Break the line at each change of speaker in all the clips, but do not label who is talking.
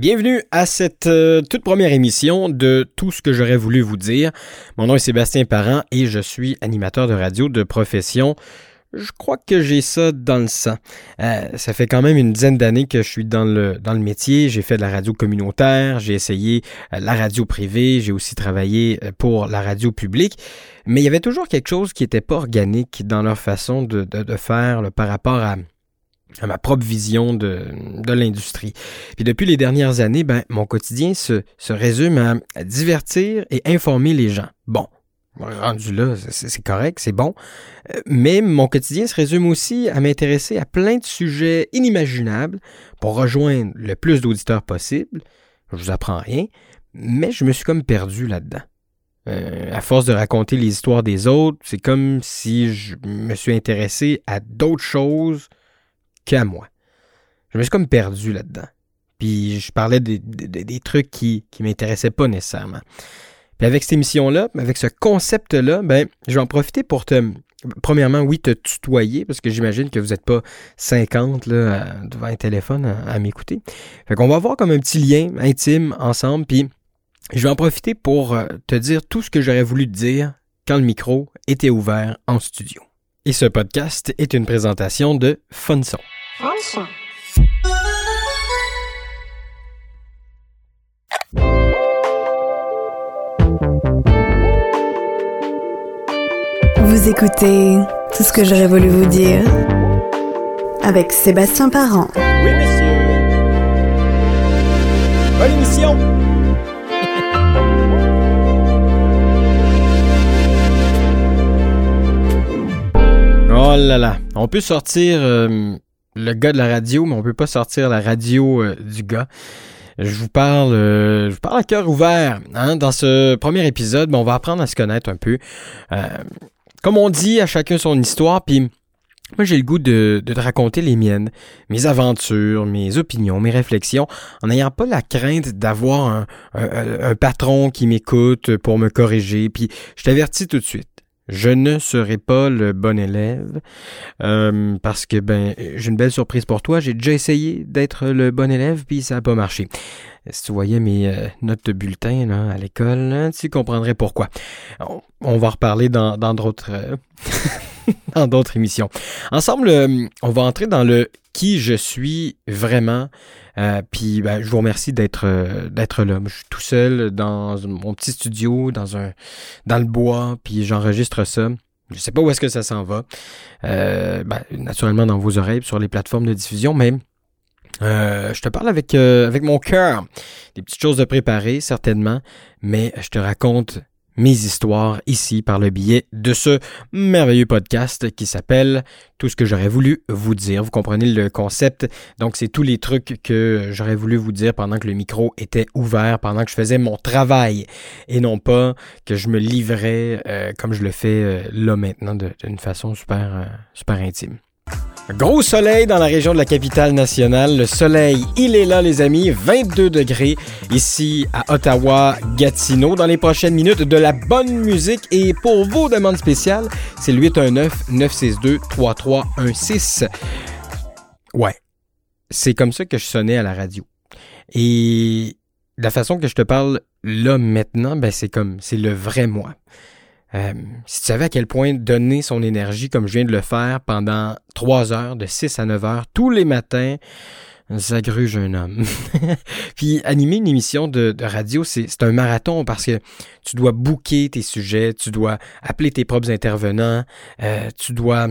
Bienvenue à cette euh, toute première émission de Tout ce que j'aurais voulu vous dire. Mon nom est Sébastien Parent et je suis animateur de radio de profession. Je crois que j'ai ça dans le sang. Euh, ça fait quand même une dizaine d'années que je suis dans le, dans le métier. J'ai fait de la radio communautaire, j'ai essayé euh, la radio privée, j'ai aussi travaillé pour la radio publique. Mais il y avait toujours quelque chose qui n'était pas organique dans leur façon de, de, faire par rapport à à ma propre vision de, de l'industrie. Puis depuis les dernières années, ben, mon quotidien se, résume à, divertir et informer les gens. Bon, rendu là, c'est correct, c'est bon. Euh, mais mon quotidien se résume aussi à m'intéresser à plein de sujets inimaginables pour rejoindre le plus d'auditeurs possible. Je vous apprends rien, mais je me suis comme perdu là-dedans. Euh, à force de raconter les histoires des autres, c'est comme si je me suis intéressé à d'autres choses qu'à moi. Je me suis comme perdu là-dedans. Puis je parlais des, trucs qui ne m'intéressaient pas nécessairement. Puis avec cette émission-là, avec ce concept-là, ben, je vais en profiter pour te, premièrement, oui, te tutoyer, parce que j'imagine que vous n'êtes pas 50 là, devant un téléphone à, m'écouter. Fait qu'on va avoir comme un petit lien intime ensemble, puis je vais en profiter pour euh, te dire tout ce que j'aurais voulu te dire quand le micro était ouvert en studio. Et ce podcast est une présentation de Funson. Funson.
Vous écoutez tout ce que j'aurais voulu vous dire avec Sébastien Parent.
Oui, monsieur. Bonne émission. Oh là là, on peut sortir euh, le gars de la radio, mais on peut pas sortir la radio euh, du gars. Je vous parle, euh, je vous parle à cœur ouvert. Hein? Dans ce premier épisode, ben, on va apprendre à se connaître un peu. comme on dit, à chacun son histoire, puis moi j'ai le goût de, te raconter les miennes, mes aventures, mes opinions, mes réflexions, en n'ayant pas la crainte d'avoir un, un patron qui m'écoute pour me corriger. Puis je t'avertis tout de suite je ne serai pas le bon élève euh, parce que ben j'ai une belle surprise pour toi. J'ai déjà essayé d'être le bon élève puis ça n'a pas marché. Si tu voyais mes euh, notes de bulletin là, à l'école, tu comprendrais pourquoi. On, va reparler dans d'autres euh, dans d'autres émissions. Ensemble, on va entrer dans le qui je suis vraiment. Euh, puis ben, je vous remercie d'être euh, d'être là. Je suis tout seul dans mon petit studio, dans un dans le bois, puis j'enregistre ça. Je sais pas où est-ce que ça s'en va. Euh, ben, naturellement dans vos oreilles, sur les plateformes de diffusion, mais je te parle avec, avec mon cœur. Des petites choses de préparer, certainement, mais je te raconte mes histoires ici par le biais de ce merveilleux podcast qui s'appelle Tout ce que j'aurais voulu vous dire. Vous comprenez le concept? Donc, c'est tous les trucs que j'aurais voulu vous dire pendant que le micro était ouvert, pendant que je faisais mon travail et non pas que je me livrais euh, comme je le fais euh, là maintenant d'une façon super, euh, super intime. Gros soleil dans la région de la capitale nationale. Le soleil, il est là, les amis. 22 degrés ici à Ottawa, Gatineau. Dans les prochaines minutes, de la bonne musique. Et pour vos demandes spéciales, c'est le 819-962-3316. Ouais. C'est comme ça que je sonnais à la radio. Et la façon que je te parle là maintenant, ben c'est comme, c'est le vrai moi. Euh, si tu savais à quel point donner son énergie comme je viens de le faire pendant trois heures, de 6 à 9 heures, tous les matins, ça gruge un homme. Puis animer une émission de, radio, c'est un marathon parce que tu dois booker tes sujets, tu dois appeler tes propres intervenants, euh, tu dois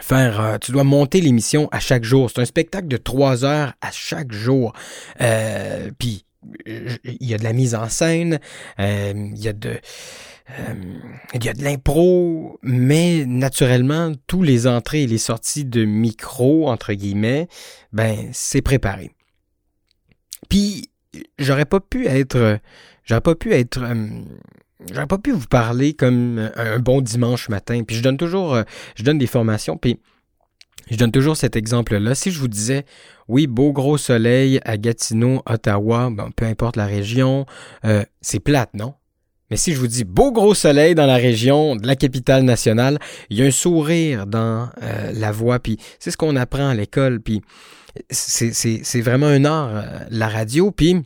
faire, euh, tu dois monter l'émission à chaque jour. C'est un spectacle de trois heures à chaque jour. puis il y a de la mise en scène, il y a de euh, il y a de l'impro, mais naturellement, tous les entrées et les sorties de micro, entre guillemets, ben, c'est préparé. Puis, j'aurais pas pu être, j'aurais pas pu être, euh, j'aurais pas pu vous parler comme un bon dimanche matin. Puis je donne toujours, euh, je donne des formations, puis je donne toujours cet exemple-là. Si je vous disais, oui, beau gros soleil à Gatineau, Ottawa, ben, peu importe la région, c'est plate, non? Mais si je vous dis beau gros soleil dans la région de la capitale nationale, il y a un sourire dans euh, la voix, puis c'est ce qu'on apprend à l'école, puis c'est vraiment un art, euh, la radio. Puis,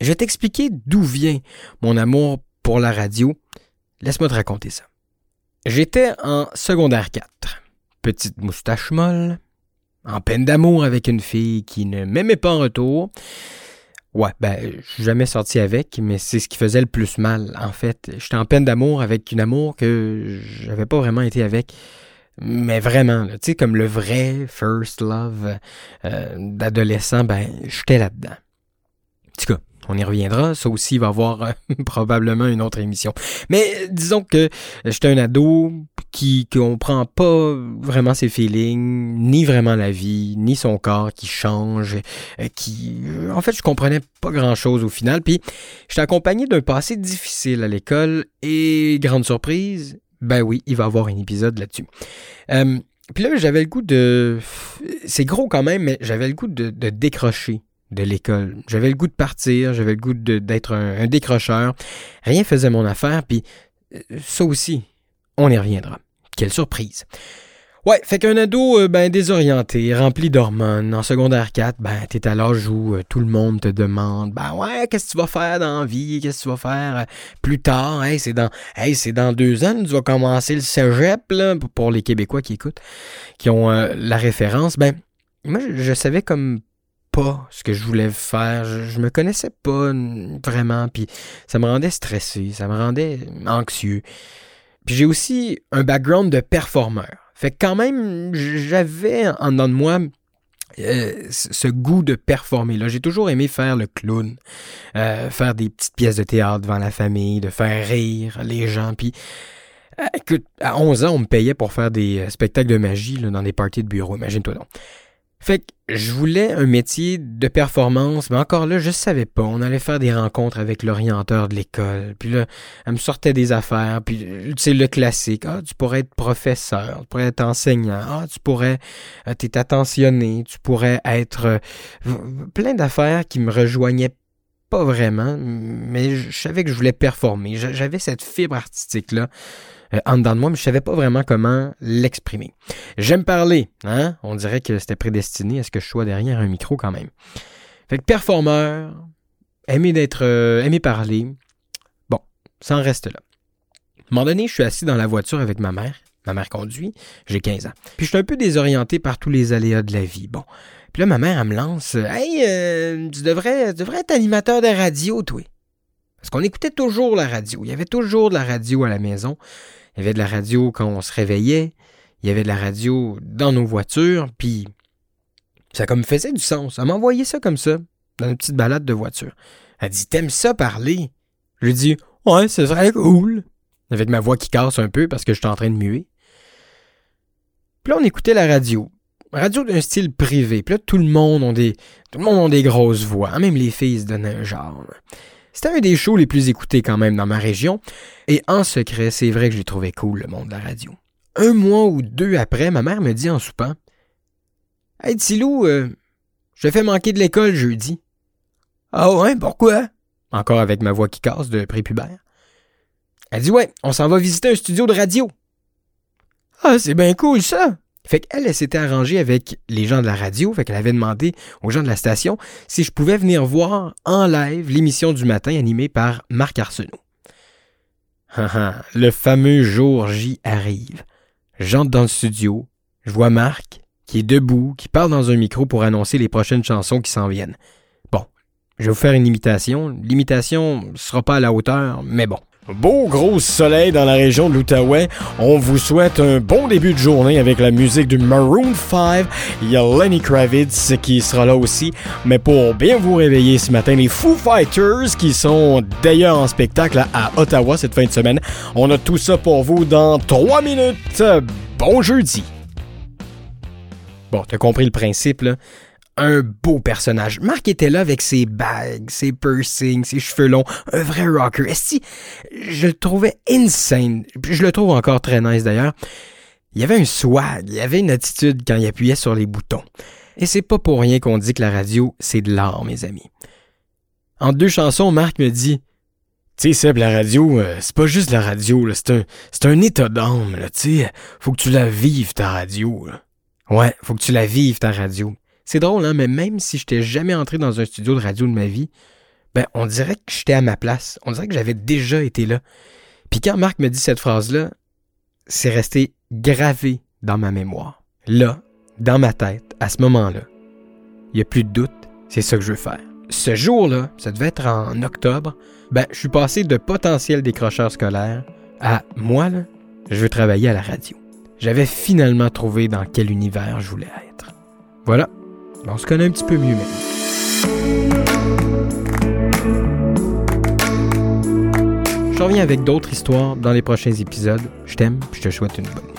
je vais t'expliquer d'où vient mon amour pour la radio. Laisse-moi te raconter ça. J'étais en secondaire 4. Petite moustache molle, en peine d'amour avec une fille qui ne m'aimait pas en retour. Ouais, ben, je suis jamais sorti avec, mais c'est ce qui faisait le plus mal, en fait. J'étais en peine d'amour avec une amour que j'avais pas vraiment été avec. Mais vraiment, tu sais, comme le vrai first love euh, d'adolescent, ben, j'étais là-dedans. En tout on y reviendra. Ça aussi, va avoir euh, probablement une autre émission. Mais euh, disons que j'étais un ado qui comprend pas vraiment ses feelings, ni vraiment la vie, ni son corps qui change, euh, qui... En fait, je comprenais pas grand-chose au final. Puis, j'étais accompagné d'un passé difficile à l'école et, grande surprise, ben oui, il va y avoir un épisode là-dessus. puis là, j'avais le goût de... C'est gros quand même, mais j'avais le goût de décrocher de l'école. J'avais le goût de partir, j'avais le goût d'être un, décrocheur. Rien faisait mon affaire, puis euh, ça aussi, on y reviendra. Quelle surprise. Ouais, fait qu'un ado, euh, ben, désorienté, rempli d'hormones, en secondaire 4, ben, t'es à l'âge où euh, tout le monde te demande, ben ouais, qu'est-ce que tu vas faire dans la vie, qu'est-ce que tu vas faire plus tard, hey, c'est dans, hey, c'est dans deux ans, tu vas commencer le cégep, là, pour les Québécois qui écoutent, qui ont la référence, ben, moi, je savais comme ce que je voulais faire. Je, me connaissais pas vraiment, puis ça me rendait stressé, ça me rendait anxieux. Puis j'ai aussi un background de performeur. Fait que quand même, j'avais en dedans de moi euh, ce goût de performer. Là, j'ai toujours aimé faire le clown, euh, faire des petites pièces de théâtre devant la famille, de faire rire les gens. Puis, euh, écoute, à 11 ans, on me payait pour faire des spectacles de magie dans des parties de bureau. Imagine-toi donc. Fait que je voulais un métier de performance, mais encore là, je savais pas. On allait faire des rencontres avec l'orienteur de l'école. Puis là, elle me sortait des affaires. Puis, tu sais, le classique. Ah, tu pourrais être professeur, tu pourrais être enseignant. Ah, tu pourrais euh, t'être attentionné, tu pourrais être euh, plein d'affaires qui me rejoignaient pas vraiment, mais je savais que je voulais performer. J'avais cette fibre artistique-là euh, en dedans de moi, mais je savais pas vraiment comment l'exprimer. J'aime parler, hein? On dirait que c'était prédestiné à ce que je sois derrière un micro quand même. Fait que performeur, aimer d'être, euh, parler. Bon, ça en reste là. À un moment donné, je suis assis dans la voiture avec ma mère. Ma mère conduit, j'ai 15 ans. Puis je suis un peu désorienté par tous les aléas de la vie. Bon. Puis là, ma mère, elle me lance Hey, euh, tu, devrais, tu devrais être animateur de radio, toi. Parce qu'on écoutait toujours la radio. Il y avait toujours de la radio à la maison. Il y avait de la radio quand on se réveillait. Il y avait de la radio dans nos voitures. Puis ça comme faisait du sens. Elle m'envoyait ça comme ça, dans une petite balade de voiture. Elle dit T'aimes ça parler? Je lui dis Ouais, c'est vrai cool. Avec ma voix qui casse un peu parce que je suis en train de muer. Puis là, on écoutait la radio. Radio d'un style privé. Puis là, tout le monde a des, tout le monde a des grosses voix. Même les filles se donnaient un genre. C'était un des shows les plus écoutés quand même dans ma région, et en secret, c'est vrai que j'ai trouvé cool le monde de la radio. Un mois ou deux après, ma mère me dit en soupant Hey Tilou, euh, je fais manquer de l'école jeudi. Ah ouais, pourquoi? Encore avec ma voix qui casse de prépubère. Elle dit Ouais, on s'en va visiter un studio de radio. Ah, c'est bien cool ça! Fait qu'elle, elle, s'était arrangée avec les gens de la radio, fait qu'elle avait demandé aux gens de la station si je pouvais venir voir en live l'émission du matin animée par Marc Arsenault. le fameux jour J arrive. J'entre dans le studio, je vois Marc qui est debout, qui parle dans un micro pour annoncer les prochaines chansons qui s'en viennent. Bon, je vais vous faire une imitation. L'imitation sera pas à la hauteur, mais bon. Beau gros soleil dans la région de l'Outaouais. On vous souhaite un bon début de journée avec la musique du Maroon 5. Il y a Lenny Kravitz qui sera là aussi. Mais pour bien vous réveiller ce matin, les Foo Fighters qui sont d'ailleurs en spectacle à Ottawa cette fin de semaine. On a tout ça pour vous dans 3 minutes. Bon jeudi. Bon, t'as compris le principe, là un beau personnage. Marc était là avec ses bagues, ses piercings, ses cheveux longs, un vrai rocker. Est-ce je le trouvais insane. Je le trouve encore très nice d'ailleurs. Il y avait un swag, il y avait une attitude quand il appuyait sur les boutons. Et c'est pas pour rien qu'on dit que la radio, c'est de l'art, mes amis. En deux chansons, Marc me dit Tu sais, Seb, la radio, euh, c'est pas juste la radio, c'est un, un état d'âme, tu sais. Faut que tu la vives, ta radio. Ouais, faut que tu la vives, ta radio. C'est drôle, hein, mais même si je n'étais jamais entré dans un studio de radio de ma vie, ben, on dirait que j'étais à ma place. On dirait que j'avais déjà été là. Puis quand Marc me dit cette phrase-là, c'est resté gravé dans ma mémoire. Là, dans ma tête, à ce moment-là, il n'y a plus de doute, c'est ça que je veux faire. Ce jour-là, ça devait être en octobre, ben, je suis passé de potentiel décrocheur scolaire à moi, là, je veux travailler à la radio. J'avais finalement trouvé dans quel univers je voulais être. Voilà, on se connaît un petit peu mieux maintenant. Je reviens avec d'autres histoires dans les prochains épisodes. Je t'aime, je te souhaite une bonne.